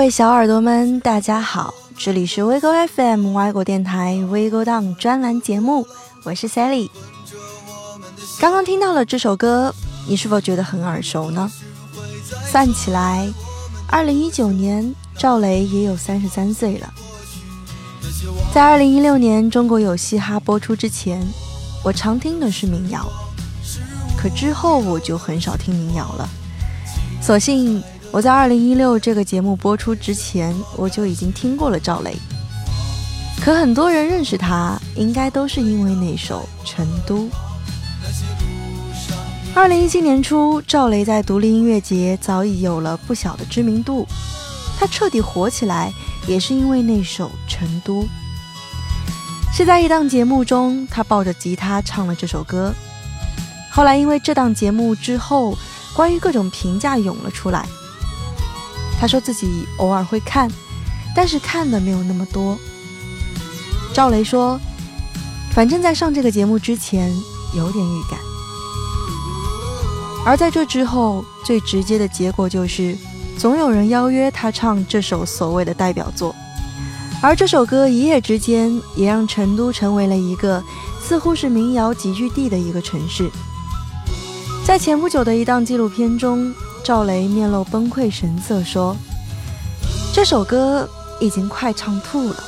各位小耳朵们，大家好，这里是 WeGo FM 外国电台 WeGo Down 专栏节目，我是 Sally。刚刚听到了这首歌，你是否觉得很耳熟呢？算起来，二零一九年赵雷也有三十三岁了。在二零一六年中国有嘻哈播出之前，我常听的是民谣，可之后我就很少听民谣了。所幸我在二零一六这个节目播出之前，我就已经听过了赵雷。可很多人认识他，应该都是因为那首《成都》。二零一七年初，赵雷在独立音乐节早已有了不小的知名度，他彻底火起来，也是因为那首《成都》。是在一档节目中，他抱着吉他唱了这首歌。后来因为这档节目之后，关于各种评价涌了出来。他说自己偶尔会看，但是看的没有那么多。赵雷说，反正在上这个节目之前有点预感，而在这之后，最直接的结果就是，总有人邀约他唱这首所谓的代表作，而这首歌一夜之间也让成都成为了一个似乎是民谣集聚地的一个城市。在前不久的一档纪录片中，赵雷面露崩溃神色说：“这首歌已经快唱吐了。”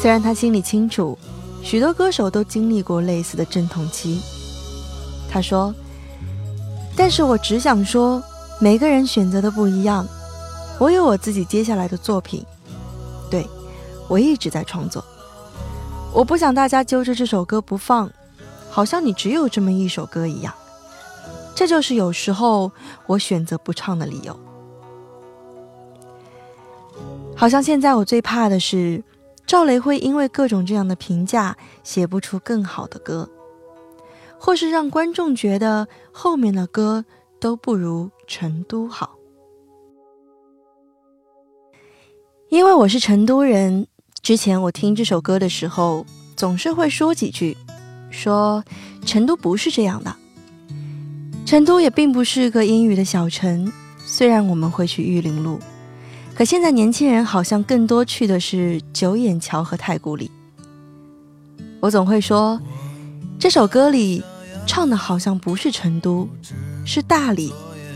虽然他心里清楚，许多歌手都经历过类似的阵痛期。他说：“但是我只想说，每个人选择的不一样。我有我自己接下来的作品，对我一直在创作。我不想大家揪着这首歌不放。”好像你只有这么一首歌一样，这就是有时候我选择不唱的理由。好像现在我最怕的是，赵雷会因为各种这样的评价写不出更好的歌，或是让观众觉得后面的歌都不如《成都》好。因为我是成都人，之前我听这首歌的时候，总是会说几句。说成都不是这样的，成都也并不是个阴雨的小城。虽然我们会去玉林路，可现在年轻人好像更多去的是九眼桥和太古里。我总会说，这首歌里唱的好像不是成都，是大理，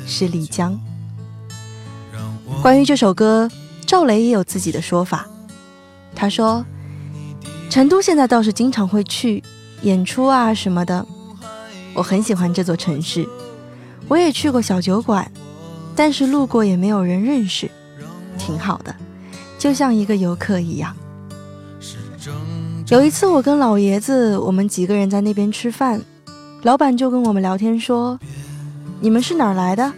是丽江。关于这首歌，赵雷也有自己的说法。他说，成都现在倒是经常会去。演出啊什么的，我很喜欢这座城市。我也去过小酒馆，但是路过也没有人认识，挺好的，就像一个游客一样。有一次我跟老爷子，我们几个人在那边吃饭，老板就跟我们聊天说：“你们是哪儿来的？”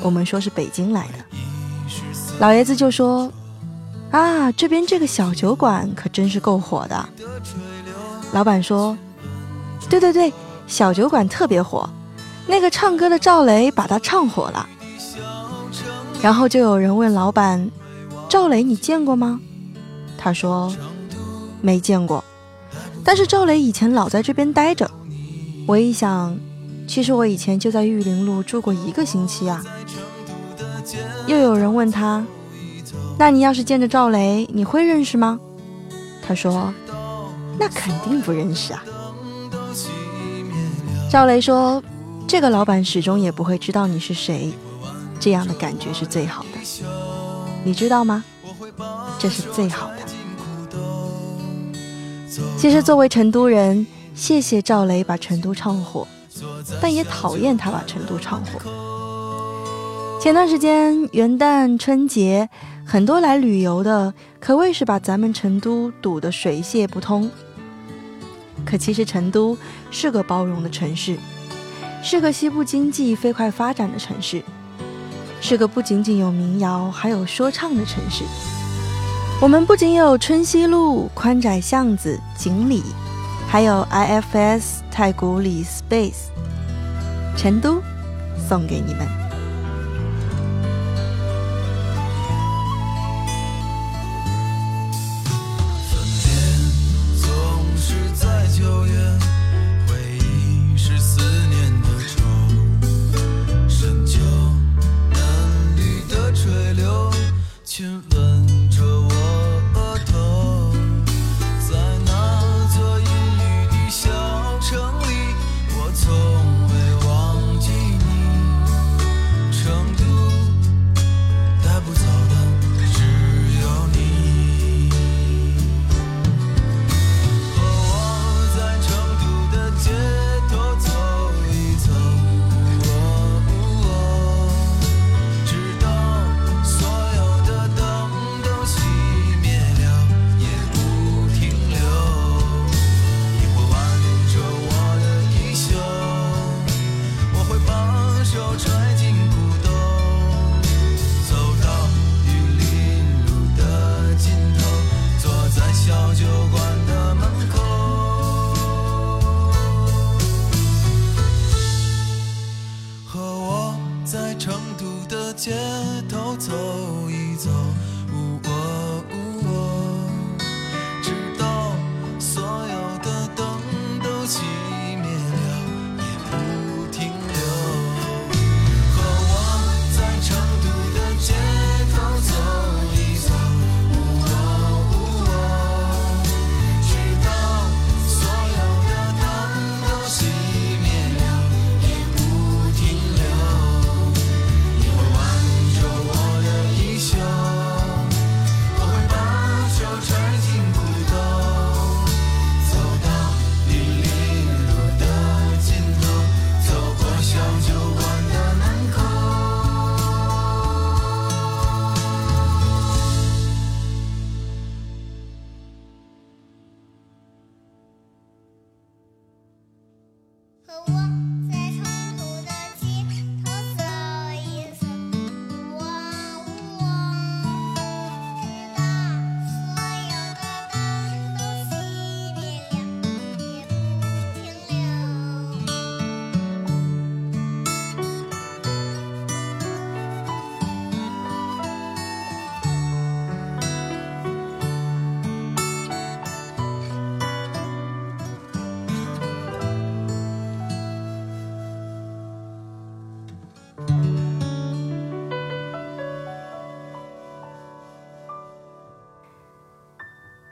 我们说是北京来的。老爷子就说：“啊，这边这个小酒馆可真是够火的。”老板说：“对对对，小酒馆特别火，那个唱歌的赵雷把它唱火了。”然后就有人问老板：“赵雷你见过吗？”他说没见过，但是赵雷以前老在这边待着。我一想，其实我以前就在玉林路住过一个星期啊。又有人问他，那你要是见着赵雷，你会认识吗？他说，那肯定不认识啊。赵雷说，这个老板始终也不会知道你是谁，这样的感觉是最好的，你知道吗？这是最好的。其实作为成都人，谢谢赵雷把成都唱火，但也讨厌他把成都唱火。前段时间元旦春节，很多来旅游的可谓是把咱们成都堵得水泄不通。可其实成都是个包容的城市，是个西部经济飞快发展的城市，是个不仅仅有民谣还有说唱的城市。我们不仅有春熙路、宽窄巷子、锦里，还有 IFS 太古里 Space，成都送给你们。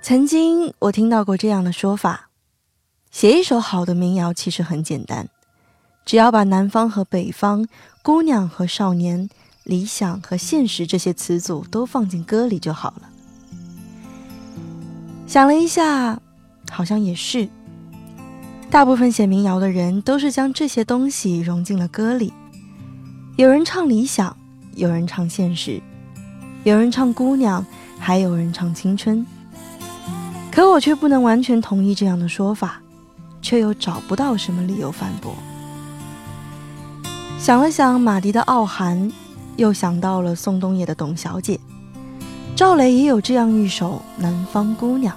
曾经我听到过这样的说法：写一首好的民谣其实很简单，只要把南方和北方、姑娘和少年、理想和现实这些词组都放进歌里就好了。想了一下，好像也是。大部分写民谣的人都是将这些东西融进了歌里。有人唱理想，有人唱现实，有人唱姑娘，还有人唱青春。可我却不能完全同意这样的说法，却又找不到什么理由反驳。想了想马迪的傲寒，又想到了宋冬野的董小姐，赵雷也有这样一首《南方姑娘》，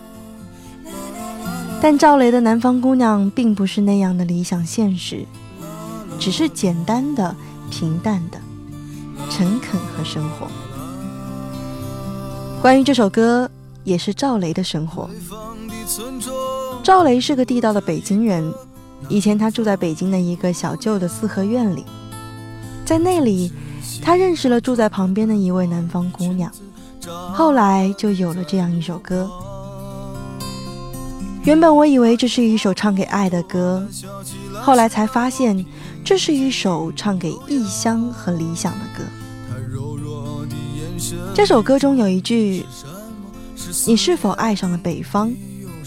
但赵雷的《南方姑娘》并不是那样的理想现实，只是简单的、平淡的、诚恳和生活。关于这首歌。也是赵雷的生活。赵雷是个地道的北京人，以前他住在北京的一个小旧的四合院里，在那里，他认识了住在旁边的一位南方姑娘，后来就有了这样一首歌。原本我以为这是一首唱给爱的歌，后来才发现，这是一首唱给异乡和理想的歌。这首歌中有一句：“你是否爱上了北方？”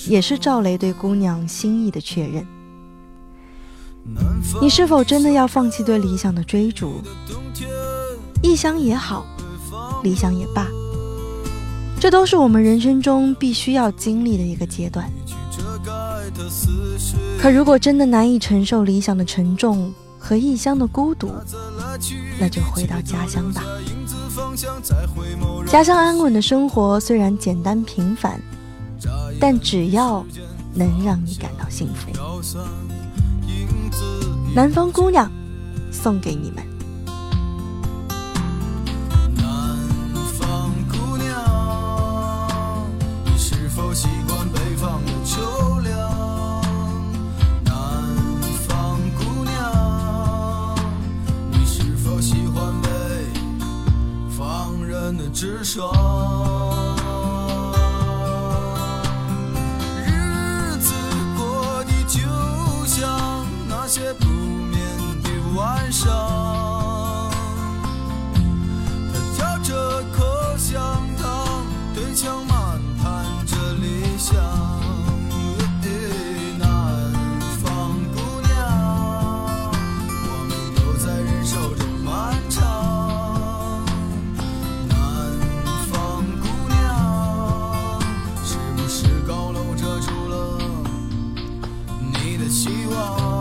也是赵雷对姑娘心意的确认。你是否真的要放弃对理想的追逐？异乡也好，理想也罢，这都是我们人生中必须要经历的一个阶段。可如果真的难以承受理想的沉重和异乡的孤独，那就回到家乡吧。家乡安稳的生活虽然简单平凡，但只要能让你感到幸福。南方姑娘，送给你们。直爽，日子过得就像那些不眠的晚上，嚼着口香糖，对墙。希望。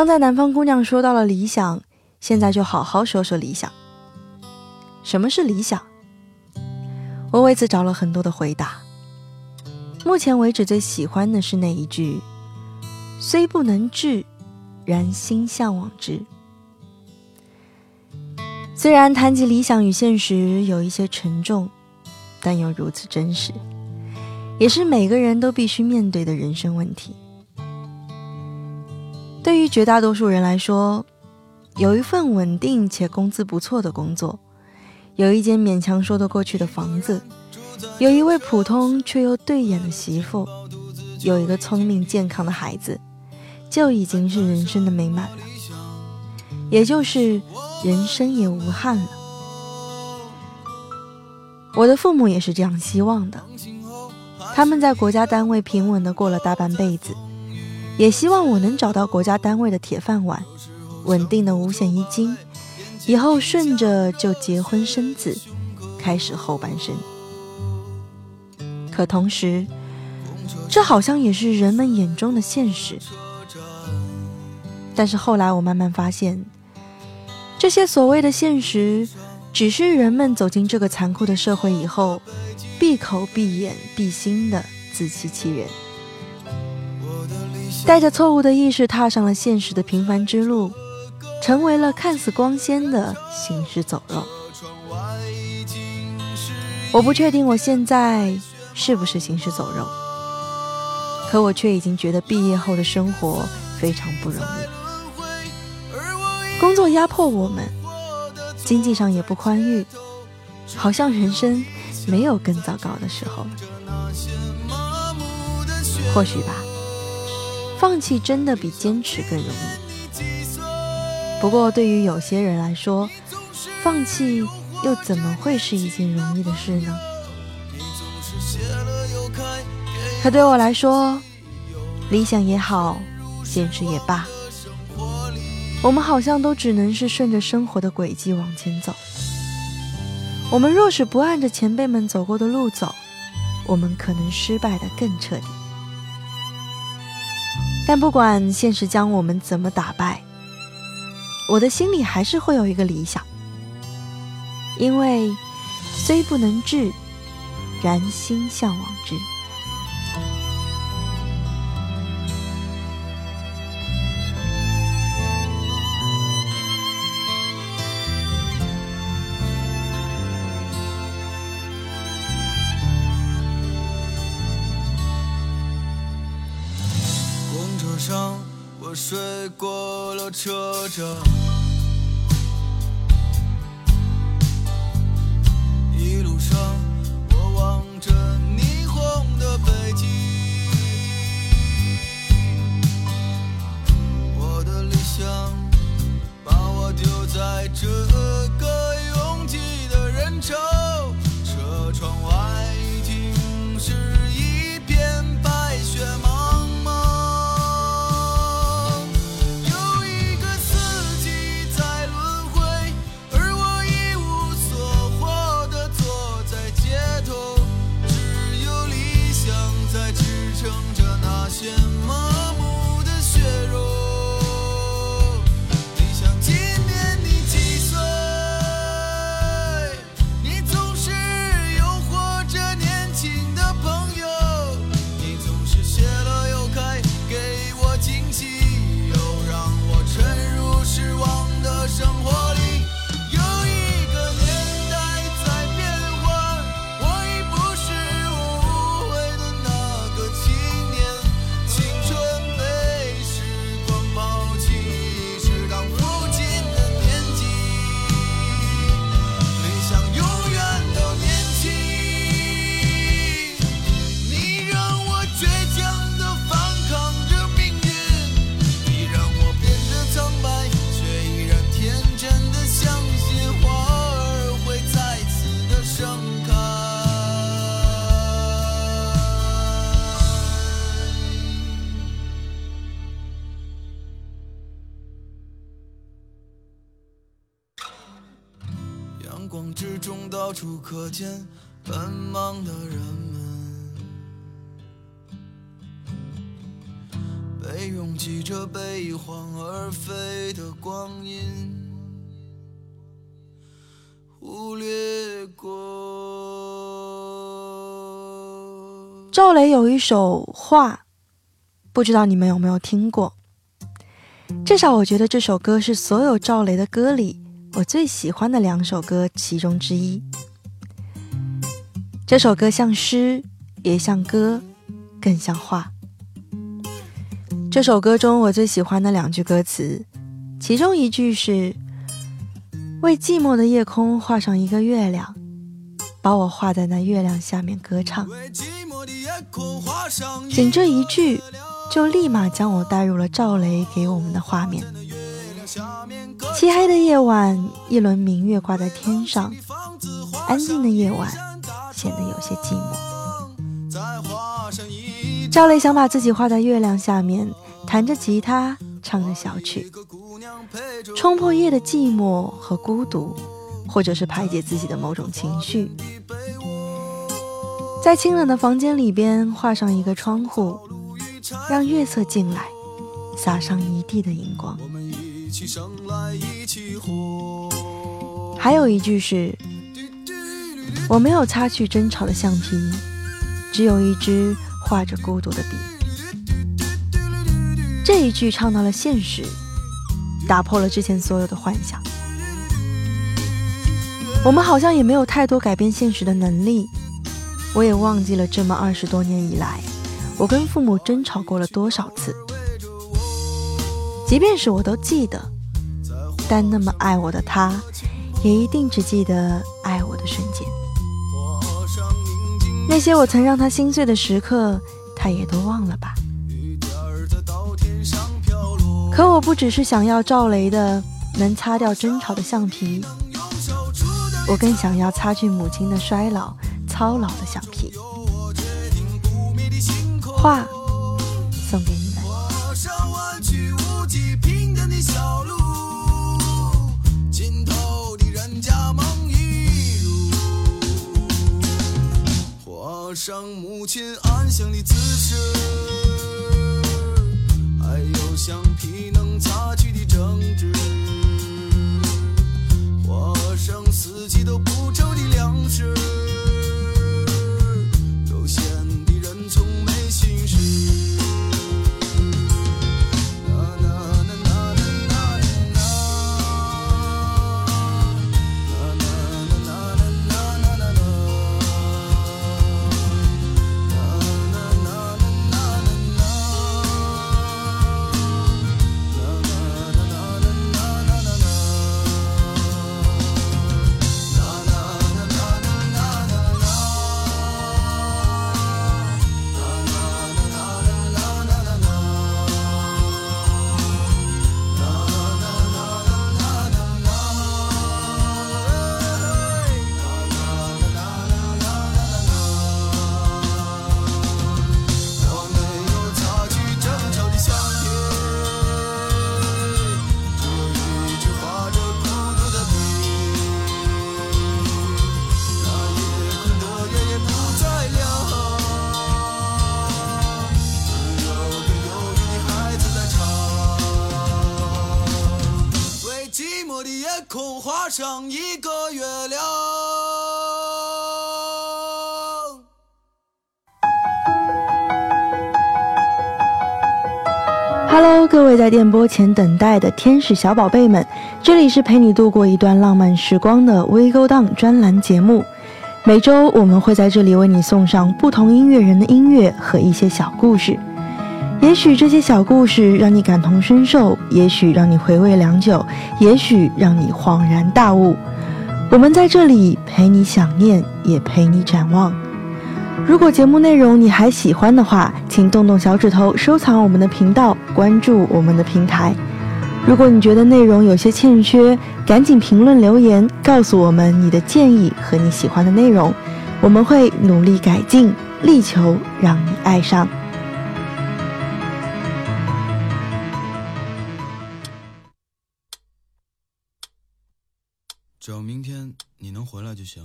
刚在南方姑娘说到了理想，现在就好好说说理想。什么是理想？我为此找了很多的回答。目前为止最喜欢的是那一句：“虽不能至，然心向往之。”虽然谈及理想与现实有一些沉重，但又如此真实，也是每个人都必须面对的人生问题。对于绝大多数人来说，有一份稳定且工资不错的工作，有一间勉强说得过去的房子，有一位普通却又对眼的媳妇，有一个聪明健康的孩子，就已经是人生的美满了，也就是人生也无憾了。我的父母也是这样希望的，他们在国家单位平稳的过了大半辈子。也希望我能找到国家单位的铁饭碗，稳定的五险一金，以后顺着就结婚生子，开始后半生。可同时，这好像也是人们眼中的现实。但是后来我慢慢发现，这些所谓的现实，只是人们走进这个残酷的社会以后，闭口闭眼闭心的自欺欺人。带着错误的意识踏上了现实的平凡之路，成为了看似光鲜的行尸走肉。我不确定我现在是不是行尸走肉，可我却已经觉得毕业后的生活非常不容易。工作压迫我们，经济上也不宽裕，好像人生没有更糟糕的时候了。或许吧。放弃真的比坚持更容易。不过，对于有些人来说，放弃又怎么会是一件容易的事呢？可对我来说，理想也好，现实也罢，我们好像都只能是顺着生活的轨迹往前走。我们若是不按着前辈们走过的路走，我们可能失败的更彻底。但不管现实将我们怎么打败，我的心里还是会有一个理想，因为虽不能至，然心向往之。车奔忙的人们，被拥挤着被一晃而飞的光阴忽略过。赵雷有一首话，不知道你们有没有听过？至少我觉得这首歌是所有赵雷的歌里。我最喜欢的两首歌其中之一，这首歌像诗，也像歌，更像画。这首歌中我最喜欢的两句歌词，其中一句是“为寂寞的夜空画上一个月亮，把我画在那月亮下面歌唱”。仅这一句，就立马将我带入了赵雷给我们的画面。漆黑的夜晚，一轮明月挂在天上，安静的夜晚显得有些寂寞。赵雷想把自己画在月亮下面，弹着吉他，唱着小曲，冲破夜的寂寞和孤独，或者是排解自己的某种情绪。在清冷的房间里边画上一个窗户，让月色进来，洒上一地的荧光。还有一句是：我没有擦去争吵的橡皮，只有一支。画着孤独的笔，这一句唱到了现实，打破了之前所有的幻想。我们好像也没有太多改变现实的能力。我也忘记了这么二十多年以来，我跟父母争吵过了多少次。即便是我都记得，但那么爱我的他，也一定只记得爱我的瞬间。那些我曾让他心碎的时刻，他也都忘了吧。可我不只是想要赵雷的能擦掉争吵的橡皮，我更想要擦去母亲的衰老、操劳的橡皮。话送给你上母亲安详的姿势，还有橡皮能擦去的争执，画上四季都不愁的粮食。上一个月亮。Hello，各位在电波前等待的天使小宝贝们，这里是陪你度过一段浪漫时光的微勾当专栏节目。每周我们会在这里为你送上不同音乐人的音乐和一些小故事。也许这些小故事让你感同身受，也许让你回味良久，也许让你恍然大悟。我们在这里陪你想念，也陪你展望。如果节目内容你还喜欢的话，请动动小指头收藏我们的频道，关注我们的平台。如果你觉得内容有些欠缺，赶紧评论留言告诉我们你的建议和你喜欢的内容，我们会努力改进，力求让你爱上。回来就行。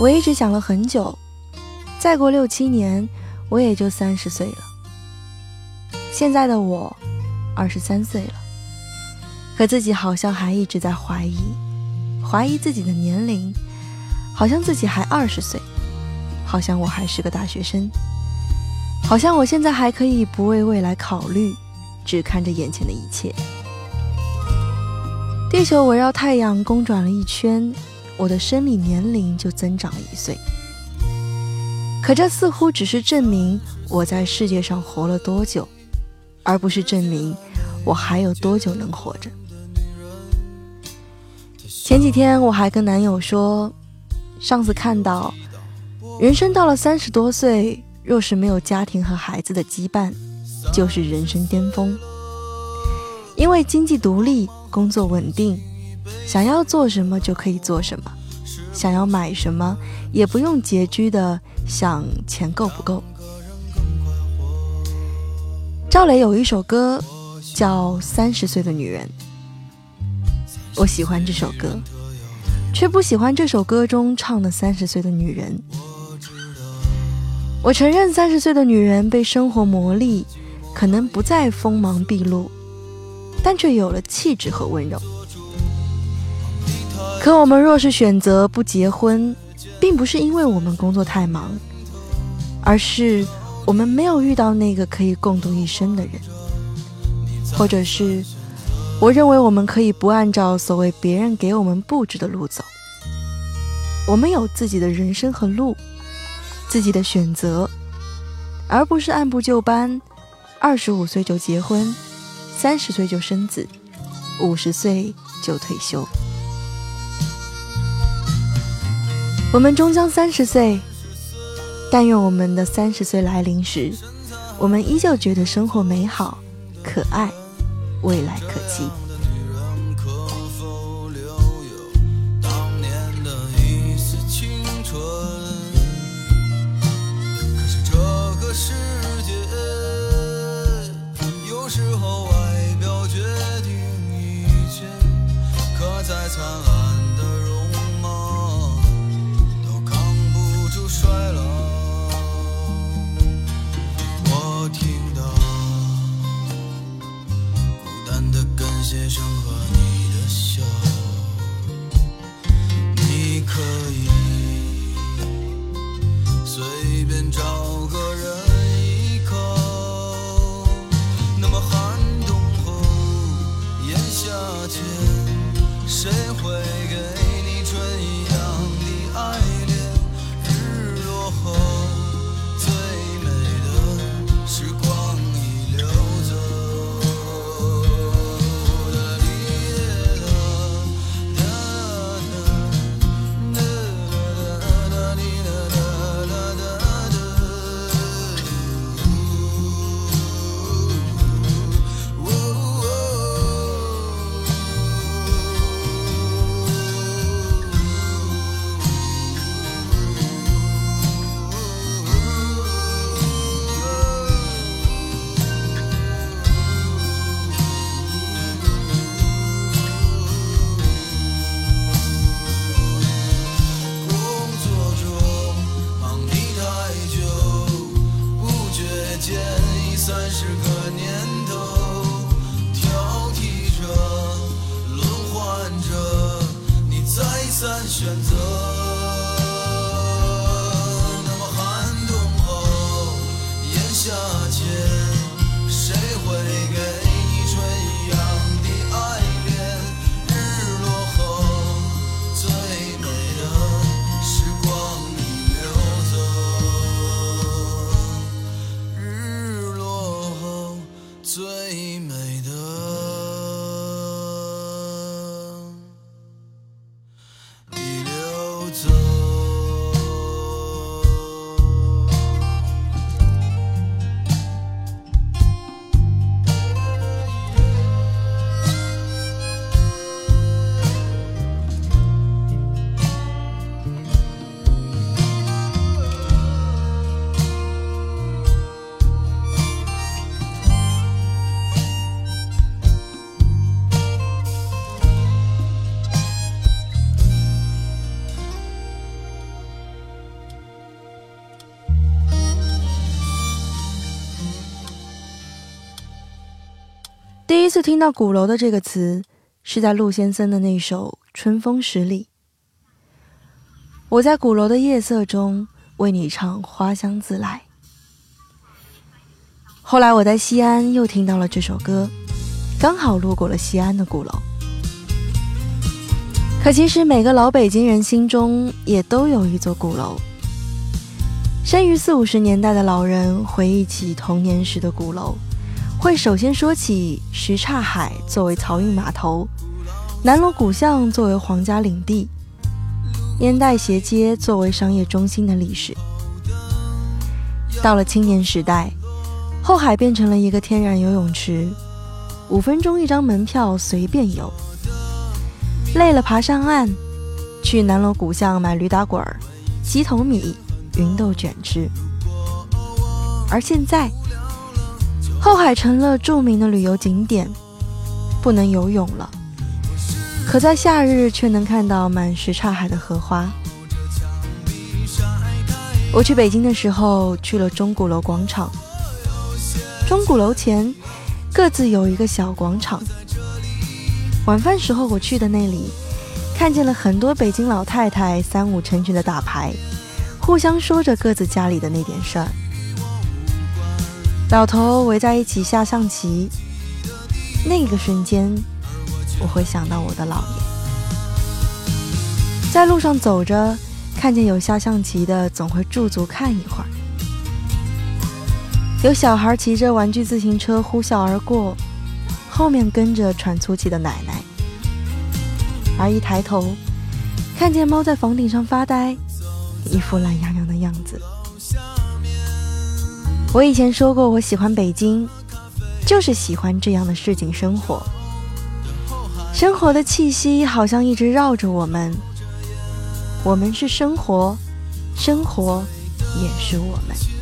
我一直想了很久，再过六七年，我也就三十岁了。现在的我，二十三岁了，可自己好像还一直在怀疑，怀疑自己的年龄，好像自己还二十岁，好像我还是个大学生，好像我现在还可以不为未来考虑。只看着眼前的一切。地球围绕太阳公转了一圈，我的生理年龄就增长了一岁。可这似乎只是证明我在世界上活了多久，而不是证明我还有多久能活着。前几天我还跟男友说，上次看到，人生到了三十多岁，若是没有家庭和孩子的羁绊，就是人生巅峰。因为经济独立，工作稳定，想要做什么就可以做什么，想要买什么也不用拮据的想钱够不够。赵雷有一首歌叫《三十岁的女人》。我喜欢这首歌，却不喜欢这首歌中唱的三十岁的女人。我承认，三十岁的女人被生活磨砺，可能不再锋芒毕露，但却有了气质和温柔。可我们若是选择不结婚，并不是因为我们工作太忙，而是我们没有遇到那个可以共度一生的人，或者是。我认为我们可以不按照所谓别人给我们布置的路走，我们有自己的人生和路，自己的选择，而不是按部就班，二十五岁就结婚，三十岁就生子，五十岁就退休。我们终将三十岁，但愿我们的三十岁来临时，我们依旧觉得生活美好、可爱。未来可期。第一次听到“鼓楼”的这个词，是在陆先生的那首《春风十里》。我在鼓楼的夜色中为你唱《花香自来》。后来我在西安又听到了这首歌，刚好路过了西安的鼓楼。可其实每个老北京人心中也都有一座鼓楼，生于四五十年代的老人回忆起童年时的鼓楼，会首先说起什刹海作为漕运码头，南锣鼓巷作为皇家领地，烟袋斜街作为商业中心的历史。到了青年时代，后海变成了一个天然游泳池，五分钟一张门票随便游，累了爬上岸，去南锣鼓巷买驴打滚儿、鸡头米。芸豆卷吃，而现在后海成了著名的旅游景点，不能游泳了，可在夏日却能看到满什刹海的荷花。我去北京的时候去了钟鼓楼广场，钟鼓楼前各自有一个小广场。晚饭时候我去的那里，看见了很多北京老太太三五成群的打牌。互相说着各自家里的那点事儿，老头围在一起下象棋。那个瞬间，我会想到我的姥爷。在路上走着，看见有下象棋的，总会驻足看一会儿。有小孩骑着玩具自行车呼啸而过，后面跟着喘粗气的奶奶。而一抬头，看见猫在房顶上发呆。一副懒洋洋的样子。我以前说过，我喜欢北京，就是喜欢这样的市井生活。生活的气息好像一直绕着我们，我们是生活，生活也是我们。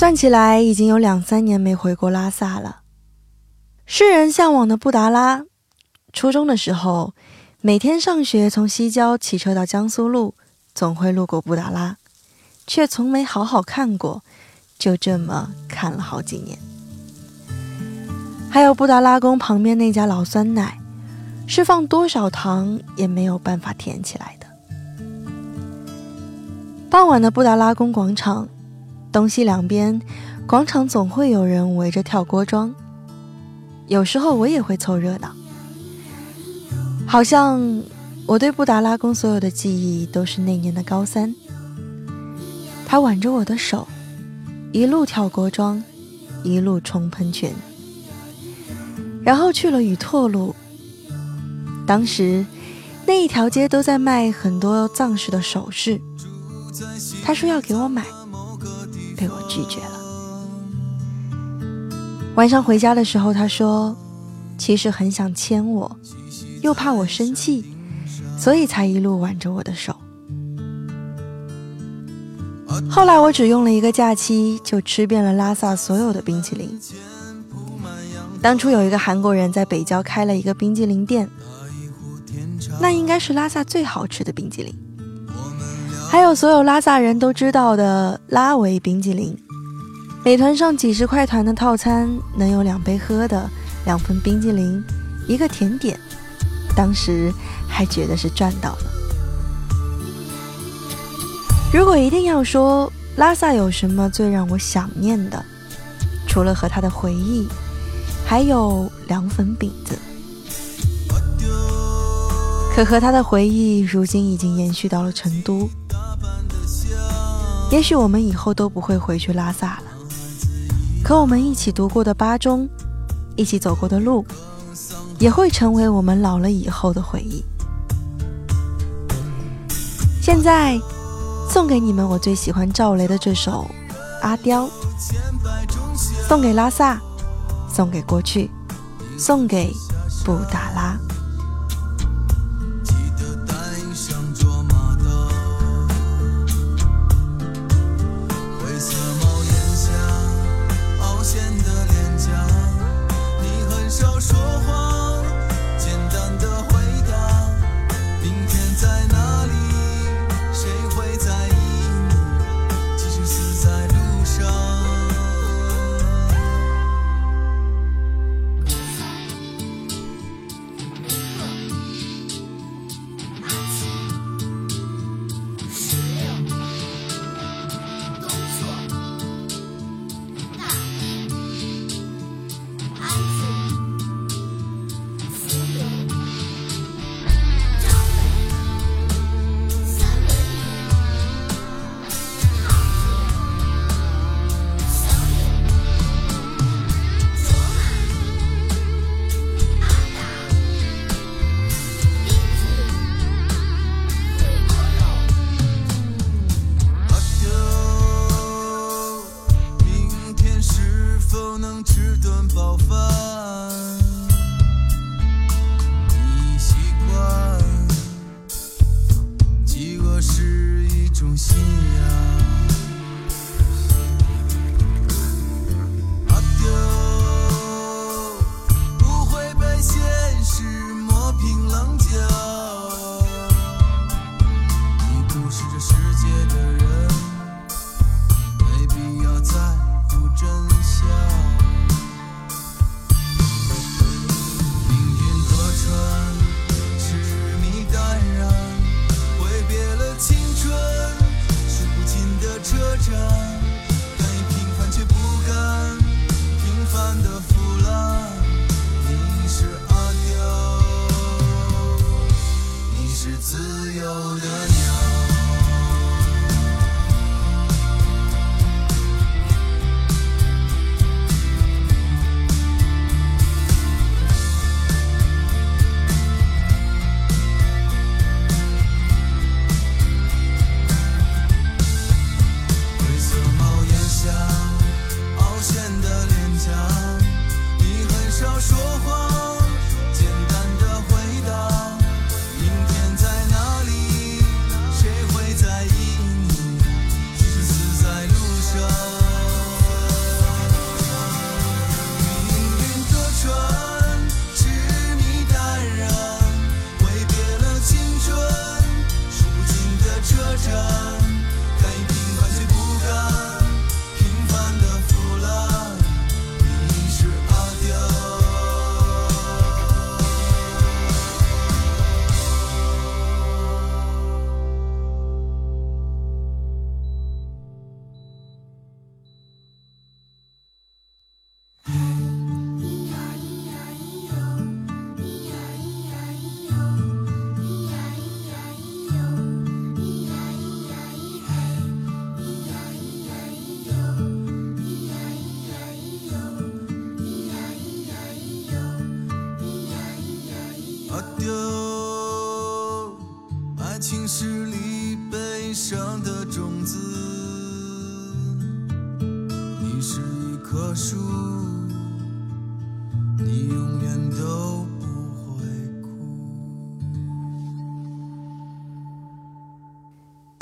算起来已经有两三年没回过拉萨了。世人向往的布达拉，初中的时候，每天上学从西郊骑车到江苏路，总会路过布达拉，却从没好好看过，就这么看了好几年。还有布达拉宫旁边那家老酸奶，是放多少糖也没有办法甜起来的。傍晚的布达拉宫广场。东西两边，广场总会有人围着跳锅庄。有时候我也会凑热闹。好像我对布达拉宫所有的记忆都是那年的高三。他挽着我的手，一路跳锅庄，一路冲喷泉，然后去了雨拓路。当时那一条街都在卖很多藏式的首饰，他说要给我买，被我拒绝了。晚上回家的时候，他说其实很想牵我，又怕我生气，所以才一路挽着我的手。后来我只用了一个假期，就吃遍了拉萨所有的冰淇淋。当初有一个韩国人在北郊开了一个冰激凌店，那应该是拉萨最好吃的冰激凌。还有所有拉萨人都知道的拉维冰激凌，美团上几十块团的套餐能有两杯喝的，两份冰激凌，一个甜点，当时还觉得是赚到了。如果一定要说拉萨有什么最让我想念的，除了和他的回忆，还有凉粉饼子。可和他的回忆，如今已经延续到了成都。也许我们以后都不会回去拉萨了，可我们一起读过的八中，一起走过的路，也会成为我们老了以后的回忆。现在。送给你们我最喜欢赵雷的这首《阿刁》，送给拉萨，送给过去，送给布达拉。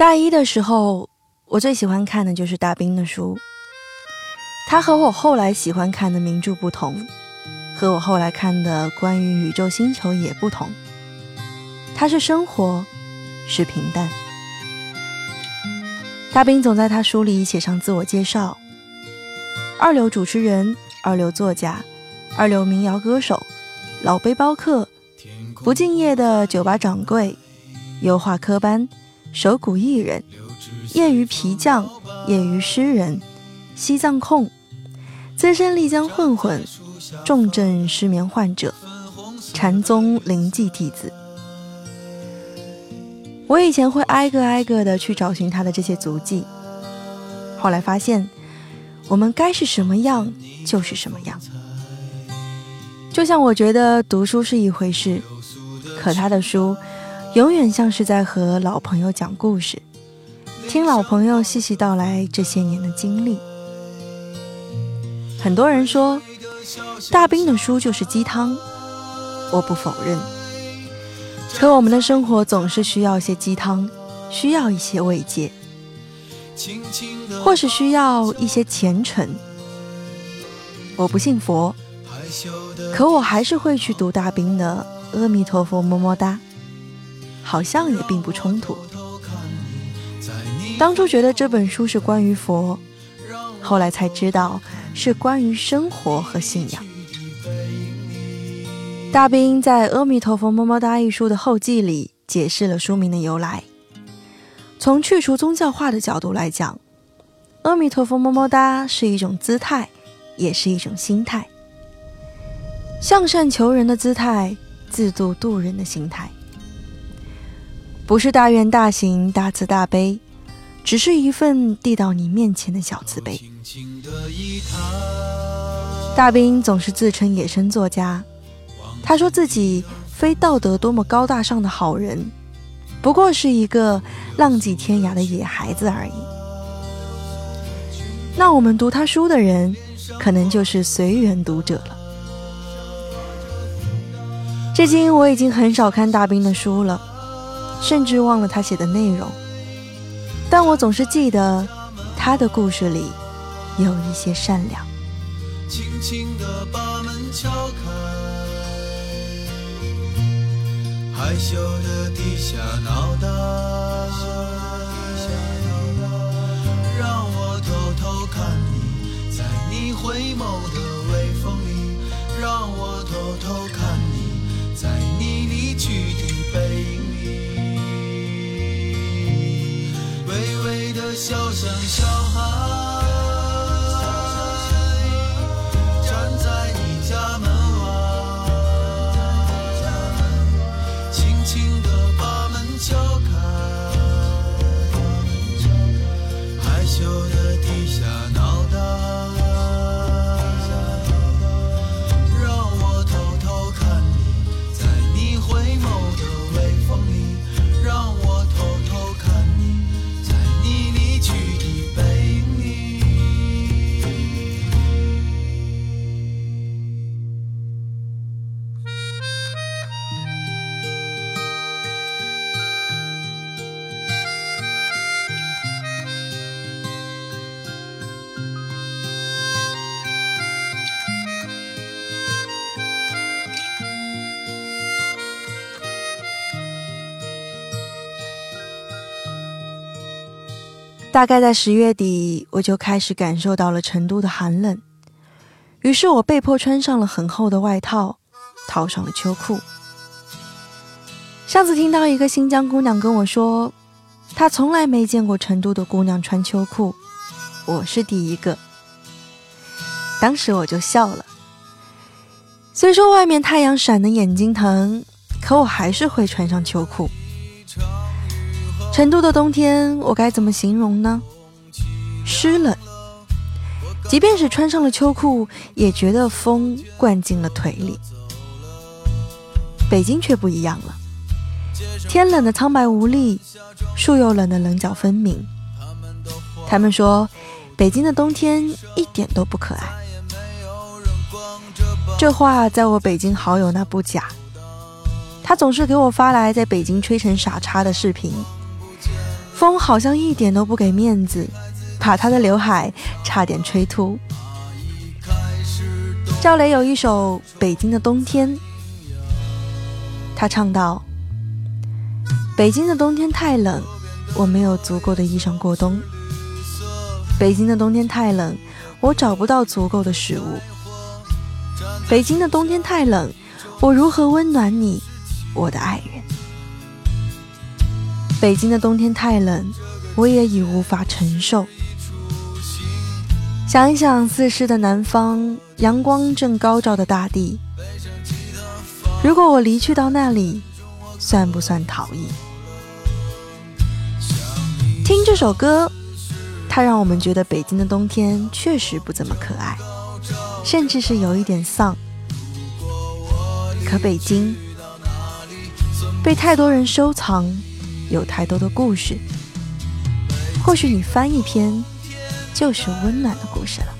大一的时候，我最喜欢看的就是大兵的书。他和我后来喜欢看的名著不同，和我后来看的关于宇宙星球也不同。他是生活，是平淡。大兵总在他书里写上自我介绍：二流主持人，二流作家，二流民谣歌手，老背包客，不敬业的酒吧掌柜，油画科班，手鼓艺人，业余皮匠，业余诗人，西藏控。资深丽江混混，重症失眠患者，禅宗灵济弟子。我以前会挨个挨个的去找寻他的这些足迹，后来发现，我们该是什么样就是什么样。就像我觉得读书是一回事，可他的书，永远像是在和老朋友讲故事，听老朋友细细道来这些年的经历。很多人说大兵的书就是鸡汤，我不否认。可我们的生活总是需要一些鸡汤，需要一些慰藉，或是需要一些虔诚。我不信佛，可我还是会去读大兵的《阿弥陀佛么么哒》，好像也并不冲突。当初觉得这本书是关于佛，后来才知道。是关于生活和信仰。大兵在《阿弥陀佛么么哒》一书的后记里解释了书名的由来。从去除宗教化的角度来讲，阿弥陀佛么么哒是一种姿态，也是一种心态。向善求人的姿态，自度度人的心态，不是大愿大行、大慈大悲，只是一份递到你面前的小慈悲。大兵总是自称野生作家，他说自己非道德多么高大上的好人，不过是一个浪迹天涯的野孩子而已。那我们读他书的人，可能就是随缘读者了。至今我已经很少看大兵的书了，甚至忘了他写的内容，但我总是记得他的故事里。有一些善良。轻轻地把门敲开，害羞地低下脑袋，让我偷偷看你，在你回眸的微风里，让我偷偷看你，在你离去笑像，小孩。大概在十月底，我就开始感受到了成都的寒冷，于是我被迫穿上了很厚的外套，套上了秋裤。上次听到一个新疆姑娘跟我说，她从来没见过成都的姑娘穿秋裤，我是第一个。当时我就笑了。虽说外面太阳闪得眼睛疼，可我还是会穿上秋裤。成都的冬天，我该怎么形容呢？湿冷，即便是穿上了秋裤，也觉得风灌进了腿里。北京却不一样了，天冷的苍白无力，树又冷的棱角分明。他们说，北京的冬天一点都不可爱，这话在我北京好友那不假，他总是给我发来在北京吹成傻叉的视频。风好像一点都不给面子，把他的刘海差点吹秃。赵雷有一首《北京的冬天》，他唱道：“北京的冬天太冷，我没有足够的衣裳过冬。北京的冬天太冷，我找不到足够的食物。”北京的冬天太冷，我如何温暖你，我的爱人？北京的冬天太冷，我也已无法承受。想一想，四世的南方，阳光正高照的大地。如果我离去到那里，算不算逃逸？听这首歌，它让我们觉得北京的冬天确实不怎么可爱。甚至是有一点丧，可北京被太多人收藏，有太多的故事。或许你翻一篇，就是温暖的故事了。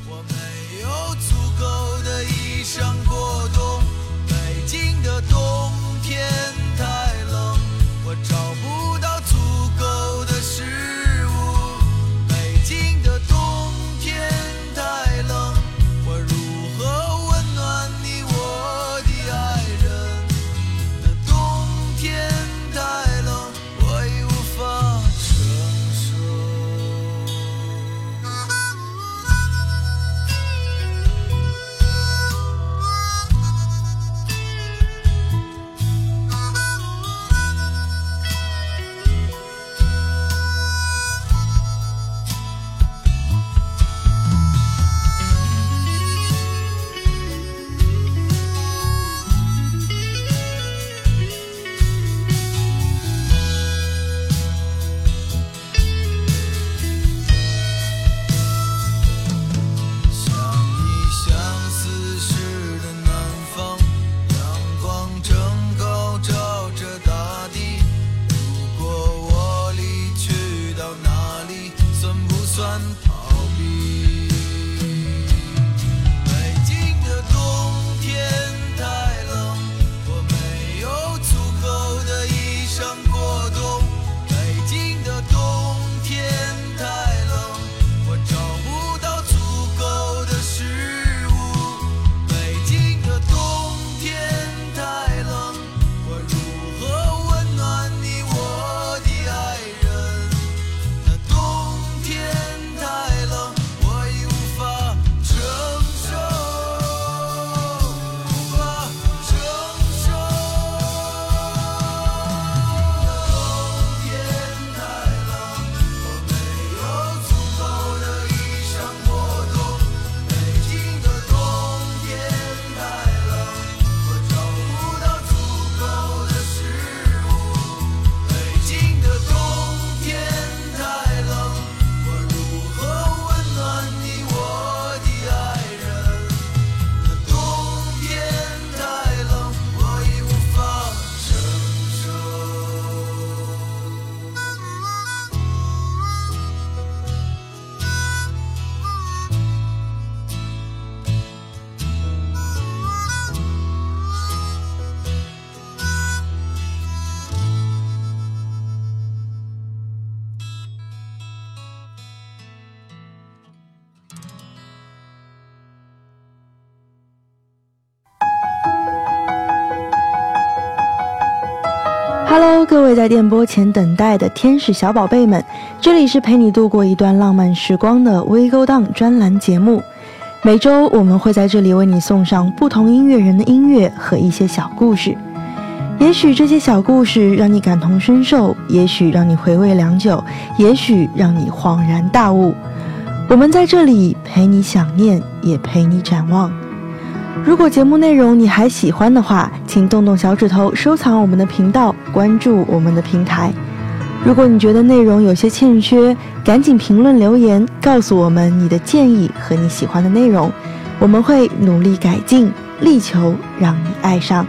在电波前等待的天使小宝贝们，这里是陪你度过一段浪漫时光的微勾当专栏节目。每周我们会在这里为你送上不同音乐人的音乐和一些小故事。也许这些小故事让你感同身受，也许让你回味良久，也许让你恍然大悟。我们在这里陪你想念，也陪你展望。如果节目内容你还喜欢的话，请动动小指头收藏我们的频道，关注我们的平台。如果你觉得内容有些欠缺，赶紧评论留言告诉我们你的建议和你喜欢的内容，我们会努力改进，力求让你爱上。